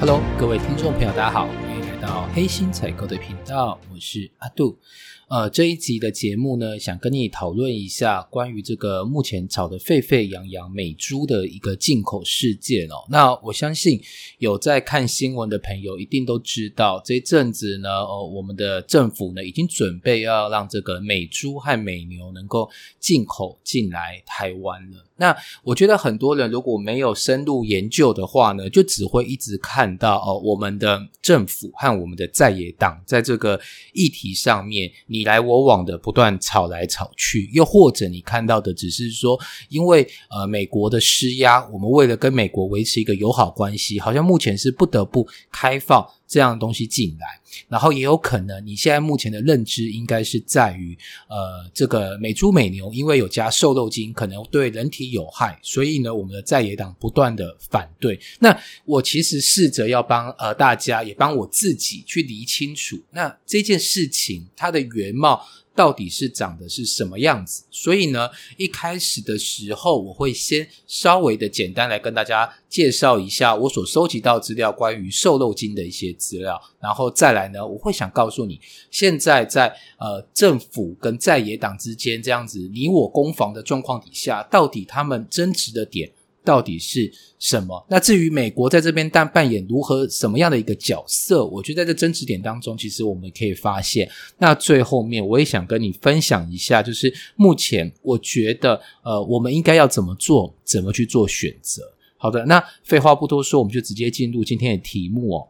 Hello，各位听众朋友，大家好，欢迎来到黑心采购的频道，我是阿杜。呃，这一集的节目呢，想跟你讨论一下关于这个目前炒得沸沸扬扬美猪的一个进口事件哦。那我相信有在看新闻的朋友，一定都知道这一阵子呢，哦，我们的政府呢已经准备要让这个美猪和美牛能够进口进来台湾了。那我觉得很多人如果没有深入研究的话呢，就只会一直看到哦，我们的政府和我们的在野党在这个议题上面你你来我往的不断吵来吵去，又或者你看到的只是说，因为呃美国的施压，我们为了跟美国维持一个友好关系，好像目前是不得不开放。这样的东西进来，然后也有可能，你现在目前的认知应该是在于，呃，这个美猪美牛因为有加瘦肉精，可能对人体有害，所以呢，我们的在野党不断的反对。那我其实试着要帮呃大家，也帮我自己去理清楚，那这件事情它的原貌。到底是长的是什么样子？所以呢，一开始的时候，我会先稍微的简单来跟大家介绍一下我所收集到资料关于瘦肉精的一些资料，然后再来呢，我会想告诉你，现在在呃政府跟在野党之间这样子你我攻防的状况底下，到底他们争执的点。到底是什么？那至于美国在这边但扮演如何什么样的一个角色，我觉得在这争执点当中，其实我们可以发现。那最后面我也想跟你分享一下，就是目前我觉得，呃，我们应该要怎么做，怎么去做选择。好的，那废话不多说，我们就直接进入今天的题目哦。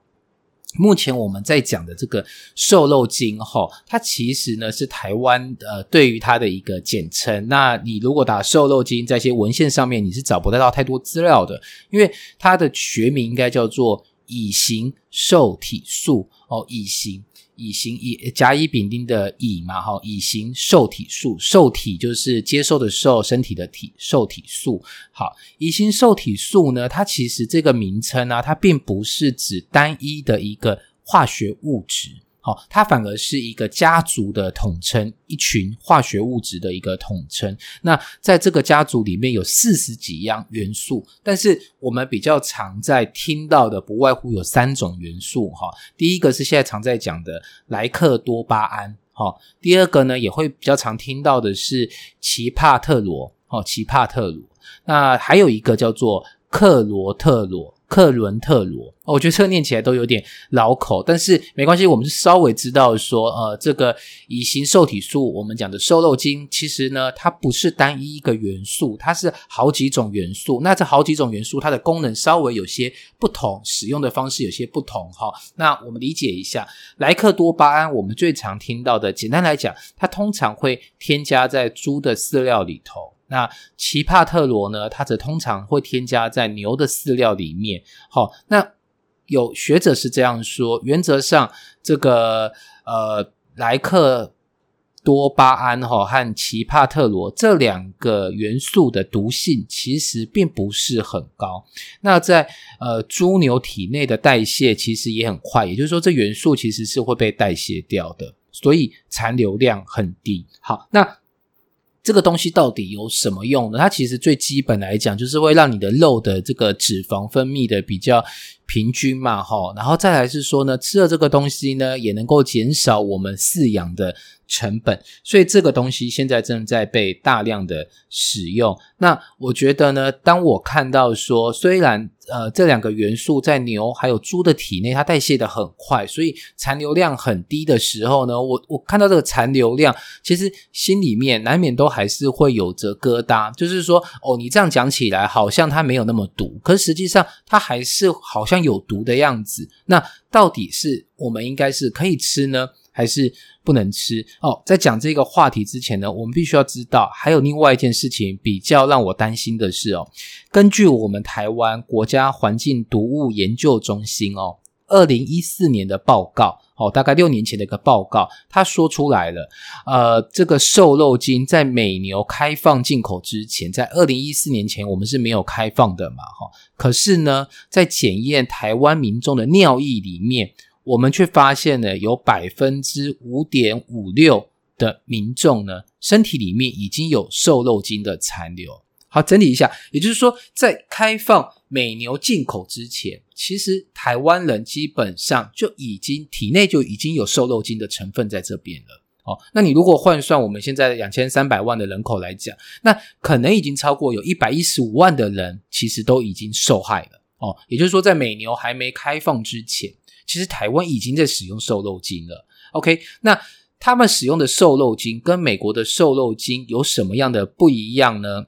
目前我们在讲的这个瘦肉精哈，它其实呢是台湾呃对于它的一个简称。那你如果打瘦肉精，在一些文献上面你是找不到太多资料的，因为它的学名应该叫做乙型瘦体素哦，乙型。乙型乙甲乙丙丁的乙嘛，哈，乙型受体素，受体就是接受的受，身体的体，受体素。好，乙型受体素呢，它其实这个名称呢，它并不是指单一的一个化学物质。好，它反而是一个家族的统称，一群化学物质的一个统称。那在这个家族里面有四十几样元素，但是我们比较常在听到的不外乎有三种元素。哈，第一个是现在常在讲的莱克多巴胺。哈，第二个呢也会比较常听到的是奇帕特罗。哦，奇帕特罗。那还有一个叫做克罗特罗。克伦特罗，我觉得这个念起来都有点老口，但是没关系，我们是稍微知道说，呃，这个乙型受体素，我们讲的瘦肉精，其实呢，它不是单一一个元素，它是好几种元素。那这好几种元素，它的功能稍微有些不同，使用的方式有些不同，哈。那我们理解一下，莱克多巴胺，我们最常听到的，简单来讲，它通常会添加在猪的饲料里头。那奇帕特罗呢？它则通常会添加在牛的饲料里面。好，那有学者是这样说：原则上，这个呃莱克多巴胺哈和奇帕特罗这两个元素的毒性其实并不是很高。那在呃猪牛体内的代谢其实也很快，也就是说，这元素其实是会被代谢掉的，所以残留量很低。好，那。这个东西到底有什么用呢？它其实最基本来讲，就是会让你的肉的这个脂肪分泌的比较平均嘛，哈。然后再来是说呢，吃了这个东西呢，也能够减少我们饲养的。成本，所以这个东西现在正在被大量的使用。那我觉得呢，当我看到说，虽然呃这两个元素在牛还有猪的体内，它代谢的很快，所以残留量很低的时候呢，我我看到这个残留量，其实心里面难免都还是会有着疙瘩。就是说，哦，你这样讲起来好像它没有那么毒，可实际上它还是好像有毒的样子。那到底是我们应该是可以吃呢？还是不能吃哦。在讲这个话题之前呢，我们必须要知道，还有另外一件事情比较让我担心的是哦。根据我们台湾国家环境毒物研究中心哦，二零一四年的报告哦，大概六年前的一个报告，他说出来了。呃，这个瘦肉精在美牛开放进口之前，在二零一四年前我们是没有开放的嘛？哈，可是呢，在检验台湾民众的尿液里面。我们却发现呢，有百分之五点五六的民众呢，身体里面已经有瘦肉精的残留。好，整理一下，也就是说，在开放美牛进口之前，其实台湾人基本上就已经体内就已经有瘦肉精的成分在这边了。哦，那你如果换算我们现在两千三百万的人口来讲，那可能已经超过有一百一十五万的人，其实都已经受害了。哦，也就是说，在美牛还没开放之前，其实台湾已经在使用瘦肉精了。OK，那他们使用的瘦肉精跟美国的瘦肉精有什么样的不一样呢？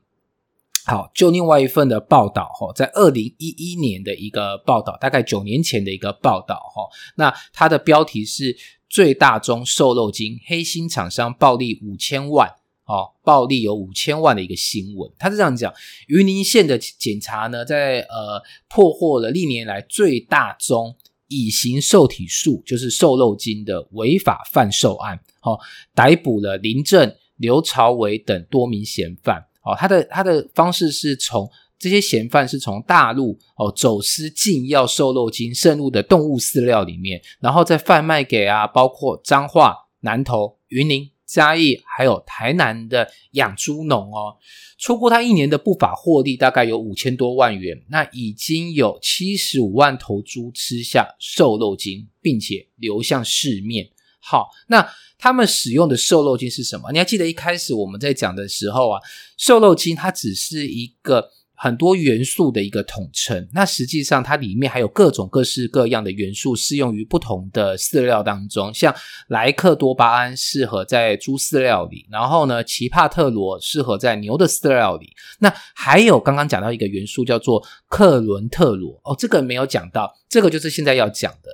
好，就另外一份的报道哈，在二零一一年的一个报道，大概九年前的一个报道哈，那它的标题是“最大宗瘦肉精黑心厂商暴利五千万”。哦，暴利有五千万的一个新闻，他是这样讲：云林县的检查呢，在呃破获了历年来最大宗乙型受体素，就是瘦肉精的违法贩售案。哦，逮捕了林正、刘朝伟等多名嫌犯。哦，他的他的方式是从这些嫌犯是从大陆哦走私禁药瘦肉精渗入的动物饲料里面，然后再贩卖给啊，包括彰化、南投、云林。嘉义还有台南的养猪农哦，出过他一年的不法获利大概有五千多万元，那已经有七十五万头猪吃下瘦肉精，并且流向市面。好，那他们使用的瘦肉精是什么？你还记得一开始我们在讲的时候啊，瘦肉精它只是一个。很多元素的一个统称，那实际上它里面还有各种各式各样的元素，适用于不同的饲料当中。像莱克多巴胺适合在猪饲料里，然后呢，奇帕特罗适合在牛的饲料里。那还有刚刚讲到一个元素叫做克伦特罗哦，这个没有讲到，这个就是现在要讲的。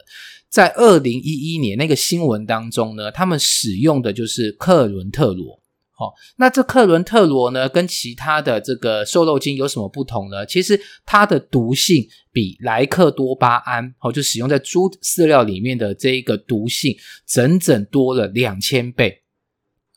在二零一一年那个新闻当中呢，他们使用的就是克伦特罗。好，那这克伦特罗呢，跟其他的这个瘦肉精有什么不同呢？其实它的毒性比莱克多巴胺，哦，就使用在猪饲料里面的这一个毒性，整整多了两千倍。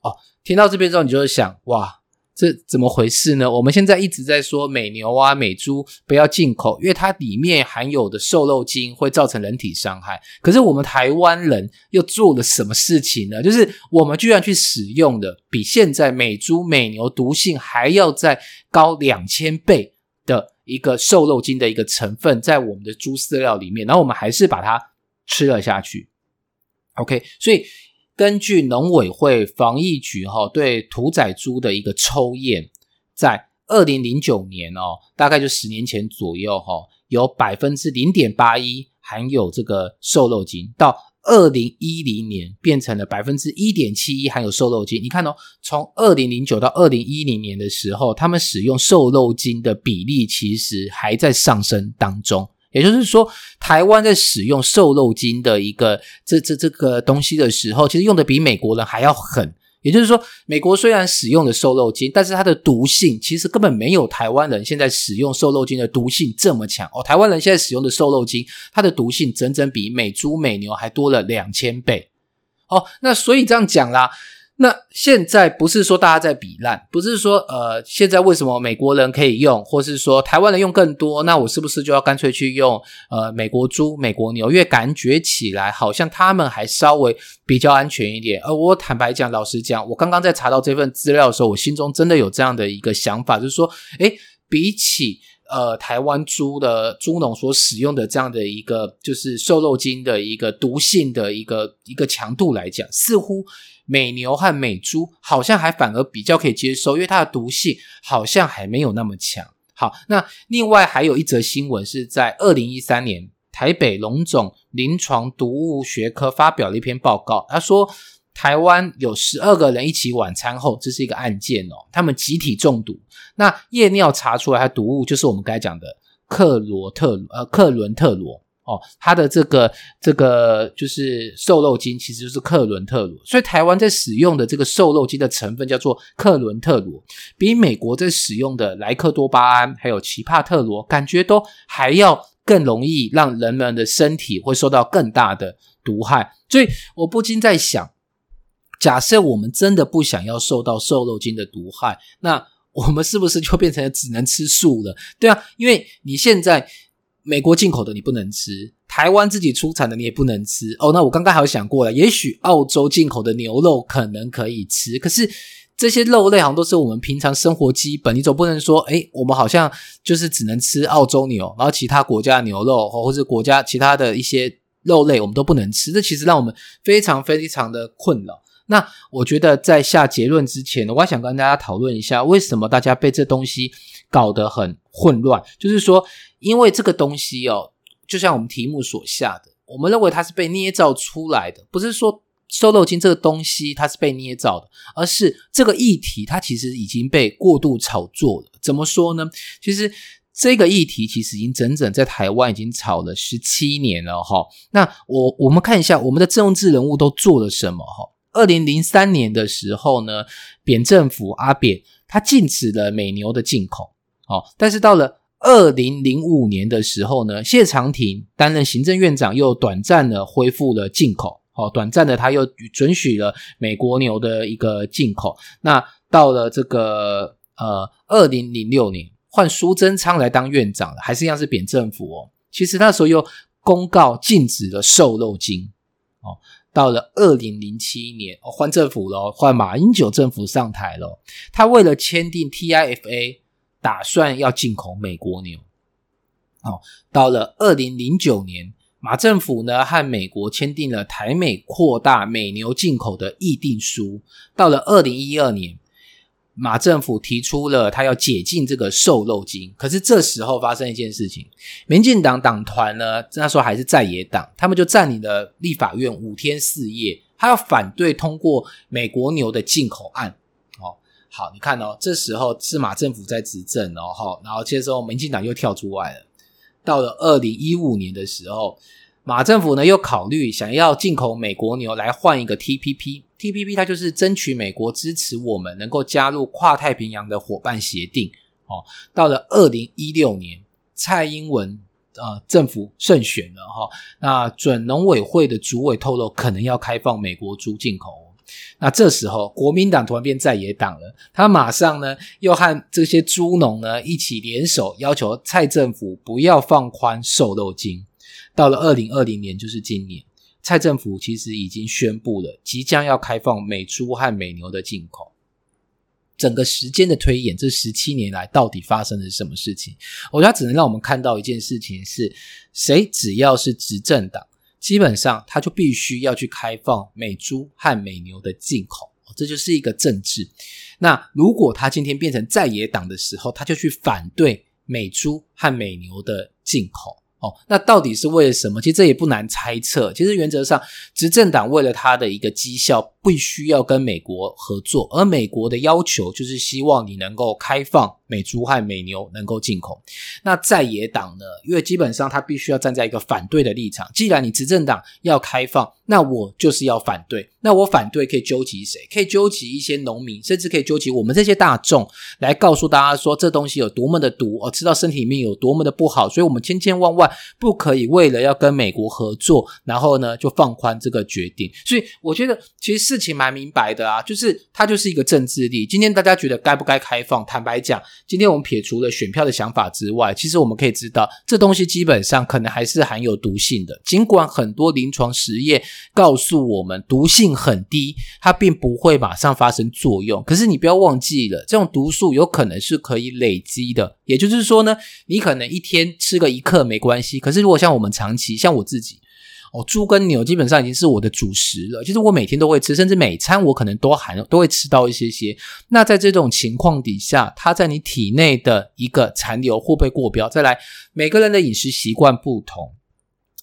哦，听到这边之后，你就会想，哇。这怎么回事呢？我们现在一直在说美牛啊、美猪不要进口，因为它里面含有的瘦肉精会造成人体伤害。可是我们台湾人又做了什么事情呢？就是我们居然去使用的比现在美猪、美牛毒性还要再高两千倍的一个瘦肉精的一个成分在我们的猪饲料里面，然后我们还是把它吃了下去。OK，所以。根据农委会防疫局哈对屠宰猪的一个抽验，在二零零九年哦，大概就十年前左右哈，有百分之零点八一含有这个瘦肉精，到二零一零年变成了百分之一点七一含有瘦肉精。你看哦，从二零零九到二零一零年的时候，他们使用瘦肉精的比例其实还在上升当中。也就是说，台湾在使用瘦肉精的一个这这这个东西的时候，其实用的比美国人还要狠。也就是说，美国虽然使用的瘦肉精，但是它的毒性其实根本没有台湾人现在使用瘦肉精的毒性这么强哦。台湾人现在使用的瘦肉精，它的毒性整整比美猪美牛还多了两千倍哦。那所以这样讲啦。那现在不是说大家在比烂，不是说呃，现在为什么美国人可以用，或是说台湾人用更多，那我是不是就要干脆去用呃美国猪、美国牛？因为感觉起来好像他们还稍微比较安全一点。而我坦白讲，老实讲，我刚刚在查到这份资料的时候，我心中真的有这样的一个想法，就是说，诶，比起呃台湾猪的猪农所使用的这样的一个就是瘦肉精的一个毒性的一个一个强度来讲，似乎。美牛和美猪好像还反而比较可以接受，因为它的毒性好像还没有那么强。好，那另外还有一则新闻是在二零一三年，台北龙总临床毒物学科发表了一篇报告，他说台湾有十二个人一起晚餐后，这是一个案件哦，他们集体中毒，那夜尿查出来的毒物就是我们刚才讲的克罗特呃克伦特罗。哦，它的这个这个就是瘦肉精，其实就是克伦特罗。所以台湾在使用的这个瘦肉精的成分叫做克伦特罗，比美国在使用的莱克多巴胺还有奇帕特罗，感觉都还要更容易让人们的身体会受到更大的毒害。所以我不禁在想，假设我们真的不想要受到瘦肉精的毒害，那我们是不是就变成只能吃素了？对啊，因为你现在。美国进口的你不能吃，台湾自己出产的你也不能吃哦。那我刚刚还有想过了，也许澳洲进口的牛肉可能可以吃，可是这些肉类好像都是我们平常生活基本，你总不能说，哎，我们好像就是只能吃澳洲牛，然后其他国家牛肉或者国家其他的一些肉类我们都不能吃，这其实让我们非常非常的困扰。那我觉得在下结论之前呢，我还想跟大家讨论一下，为什么大家被这东西搞得很混乱？就是说，因为这个东西哦，就像我们题目所下的，我们认为它是被捏造出来的，不是说。瘦肉精这个东西，它是被捏造的，而是这个议题，它其实已经被过度炒作了。怎么说呢？其实这个议题其实已经整整在台湾已经炒了十七年了哈。那我我们看一下我们的政治人物都做了什么哈。二零零三年的时候呢，扁政府阿扁他禁止了美牛的进口，哦，但是到了二零零五年的时候呢，谢长廷担任行政院长，又短暂的恢复了进口。哦，短暂的他又准许了美国牛的一个进口。那到了这个呃二零零六年，换苏贞昌来当院长了，还是一样是扁政府哦。其实那时候又公告禁止了瘦肉精哦。到了二零零七年，哦换政府了，换马英九政府上台了，他为了签订 TIFA，打算要进口美国牛。哦，到了二零零九年。马政府呢和美国签订了台美扩大美牛进口的议定书。到了二零一二年，马政府提出了他要解禁这个瘦肉精。可是这时候发生一件事情，民进党党团呢那时候还是在野党，他们就占领了立法院五天四夜，他要反对通过美国牛的进口案。好，你看哦，这时候是马政府在执政哦，哈，然后接着民进党又跳出来了。到了二零一五年的时候，马政府呢又考虑想要进口美国牛来换一个 TPP，TPP 它就是争取美国支持我们能够加入跨太平洋的伙伴协定。哦，到了二零一六年，蔡英文呃政府胜选了哈，那准农委会的主委透露可能要开放美国猪进口。那这时候，国民党突然变在野党了，他马上呢又和这些猪农呢一起联手，要求蔡政府不要放宽瘦肉精。到了二零二零年，就是今年，蔡政府其实已经宣布了，即将要开放美猪和美牛的进口。整个时间的推演，这十七年来到底发生了什么事情？我觉得只能让我们看到一件事情：是谁只要是执政党。基本上，他就必须要去开放美猪和美牛的进口，这就是一个政治。那如果他今天变成在野党的时候，他就去反对美猪和美牛的进口。哦，那到底是为了什么？其实这也不难猜测。其实原则上，执政党为了他的一个绩效，必须要跟美国合作，而美国的要求就是希望你能够开放美猪和美牛能够进口。那在野党呢？因为基本上他必须要站在一个反对的立场。既然你执政党要开放，那我就是要反对。那我反对可以纠集谁？可以纠集一些农民，甚至可以纠集我们这些大众，来告诉大家说这东西有多么的毒，哦，吃到身体里面有多么的不好。所以，我们千千万万不可以为了要跟美国合作，然后呢就放宽这个决定。所以，我觉得其实事情蛮明白的啊，就是它就是一个政治力。今天大家觉得该不该开放？坦白讲，今天我们撇除了选票的想法之外，其实我们可以知道，这东西基本上可能还是含有毒性的。尽管很多临床实验告诉我们毒性。很低，它并不会马上发生作用。可是你不要忘记了，这种毒素有可能是可以累积的。也就是说呢，你可能一天吃个一克没关系。可是如果像我们长期，像我自己，哦，猪跟牛基本上已经是我的主食了。就是我每天都会吃，甚至每餐我可能都含都会吃到一些些。那在这种情况底下，它在你体内的一个残留会不会过标？再来，每个人的饮食习惯不同。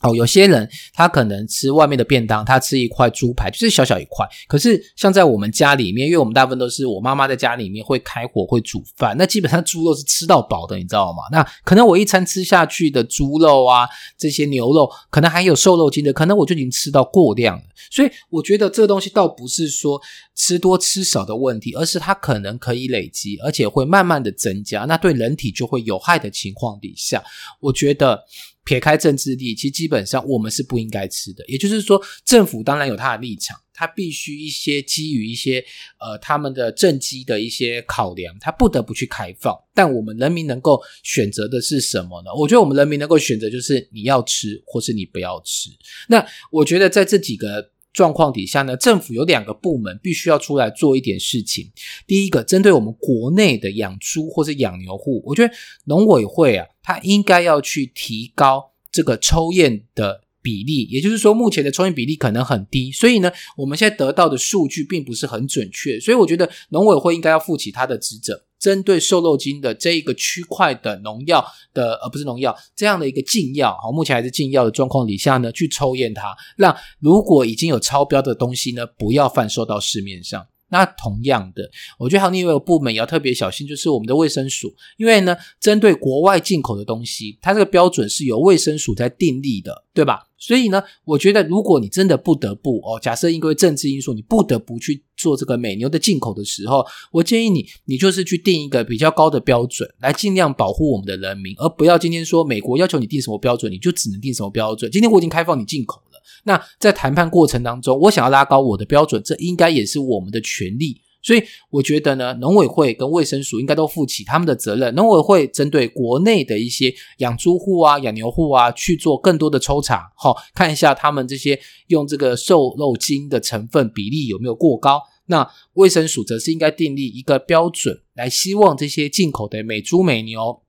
哦，有些人他可能吃外面的便当，他吃一块猪排就是小小一块。可是像在我们家里面，因为我们大部分都是我妈妈在家里面会开火会煮饭，那基本上猪肉是吃到饱的，你知道吗？那可能我一餐吃下去的猪肉啊，这些牛肉，可能还有瘦肉精的，可能我就已经吃到过量了。所以我觉得这个东西倒不是说吃多吃少的问题，而是它可能可以累积，而且会慢慢的增加，那对人体就会有害的情况底下，我觉得。撇开政治力，其实基本上我们是不应该吃的。也就是说，政府当然有他的立场，他必须一些基于一些呃他们的政绩的一些考量，他不得不去开放。但我们人民能够选择的是什么呢？我觉得我们人民能够选择就是你要吃，或是你不要吃。那我觉得在这几个状况底下呢，政府有两个部门必须要出来做一点事情。第一个，针对我们国内的养猪或是养牛户，我觉得农委会啊，它应该要去提高这个抽验的比例。也就是说，目前的抽验比例可能很低，所以呢，我们现在得到的数据并不是很准确。所以，我觉得农委会应该要负起他的职责。针对瘦肉精的这一个区块的农药的，而不是农药这样的一个禁药，好，目前还是禁药的状况底下呢，去抽验它，让如果已经有超标的东西呢，不要贩售到市面上。那同样的，我觉得还有另外一个部门也要特别小心，就是我们的卫生署，因为呢，针对国外进口的东西，它这个标准是由卫生署在订立的，对吧？所以呢，我觉得如果你真的不得不哦，假设因为政治因素，你不得不去做这个美牛的进口的时候，我建议你，你就是去定一个比较高的标准，来尽量保护我们的人民，而不要今天说美国要求你定什么标准，你就只能定什么标准。今天我已经开放你进口。那在谈判过程当中，我想要拉高我的标准，这应该也是我们的权利。所以我觉得呢，农委会跟卫生署应该都负起他们的责任。农委会针对国内的一些养猪户啊、养牛户啊，去做更多的抽查，好看一下他们这些用这个瘦肉精的成分比例有没有过高。那卫生署则是应该订立一个标准，来希望这些进口的美猪美牛。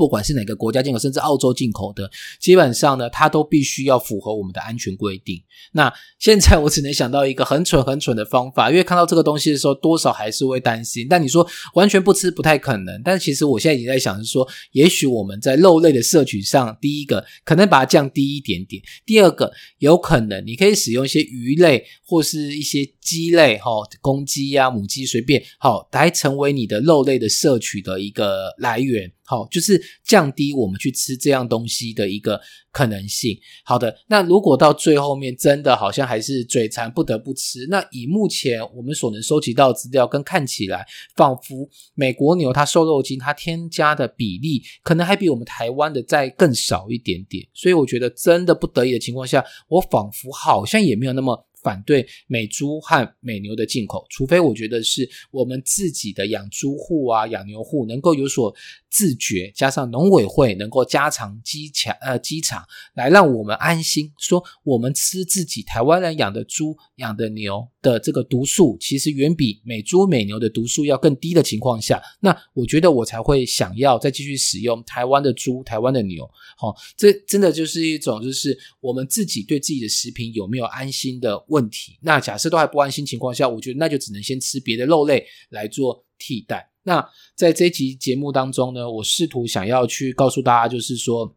不管是哪个国家进口，甚至澳洲进口的，基本上呢，它都必须要符合我们的安全规定。那现在我只能想到一个很蠢、很蠢的方法，因为看到这个东西的时候，多少还是会担心。但你说完全不吃不太可能。但其实我现在已经在想，是说，也许我们在肉类的摄取上，第一个可能把它降低一点点；第二个，有可能你可以使用一些鱼类或是一些鸡类，哈，公鸡呀、母鸡随便，好，来成为你的肉类的摄取的一个来源。好，就是降低我们去吃这样东西的一个可能性。好的，那如果到最后面真的好像还是嘴馋不得不吃，那以目前我们所能收集到资料跟看起来，仿佛美国牛它瘦肉精它添加的比例可能还比我们台湾的再更少一点点。所以我觉得真的不得已的情况下，我仿佛好像也没有那么。反对美猪和美牛的进口，除非我觉得是我们自己的养猪户啊、养牛户能够有所自觉，加上农委会能够加强机场呃机场，来让我们安心，说我们吃自己台湾人养的猪、养的牛的这个毒素，其实远比美猪美牛的毒素要更低的情况下，那我觉得我才会想要再继续使用台湾的猪、台湾的牛。好，这真的就是一种就是我们自己对自己的食品有没有安心的。问题，那假设都还不安心情况下，我觉得那就只能先吃别的肉类来做替代。那在这集节目当中呢，我试图想要去告诉大家，就是说，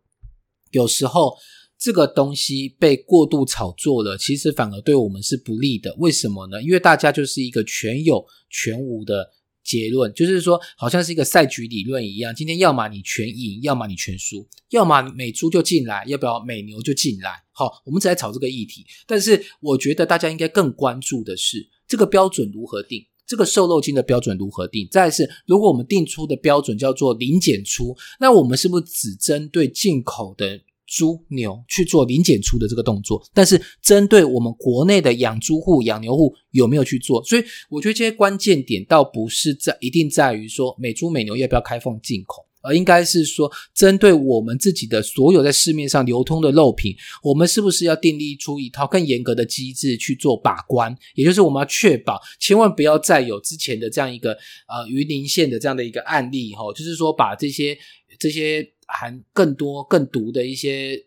有时候这个东西被过度炒作了，其实反而对我们是不利的。为什么呢？因为大家就是一个全有全无的。结论就是说，好像是一个赛局理论一样。今天要么你全赢，要么你全输，要么美猪就进来，要不要美牛就进来。好，我们只在炒这个议题。但是我觉得大家应该更关注的是这个标准如何定，这个瘦肉精的标准如何定。再是，如果我们定出的标准叫做零检出，那我们是不是只针对进口的？猪牛去做零检出的这个动作，但是针对我们国内的养猪户、养牛户有没有去做？所以我觉得这些关键点倒不是在一定在于说美猪美牛要不要开放进口，而应该是说针对我们自己的所有在市面上流通的肉品，我们是不是要订立出一套更严格的机制去做把关？也就是我们要确保，千万不要再有之前的这样一个呃云林县的这样的一个案例哈，就是说把这些这些。含更多更毒的一些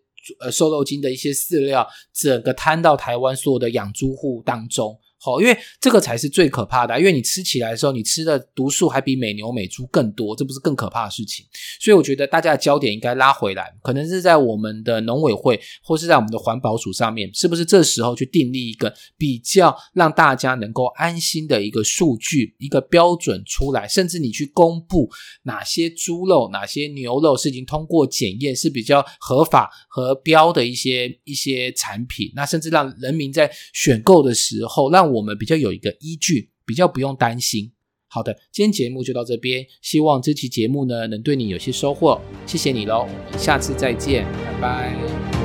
呃瘦肉精的一些饲料，整个摊到台湾所有的养猪户当中。好，因为这个才是最可怕的，因为你吃起来的时候，你吃的毒素还比美牛美猪更多，这不是更可怕的事情。所以我觉得大家的焦点应该拉回来，可能是在我们的农委会或是在我们的环保署上面，是不是这时候去订立一个比较让大家能够安心的一个数据、一个标准出来，甚至你去公布哪些猪肉、哪些牛肉是已经通过检验是比较合法和标的一些一些产品，那甚至让人民在选购的时候让我们比较有一个依据，比较不用担心。好的，今天节目就到这边，希望这期节目呢能对你有些收获，谢谢你喽，我们下次再见，拜拜。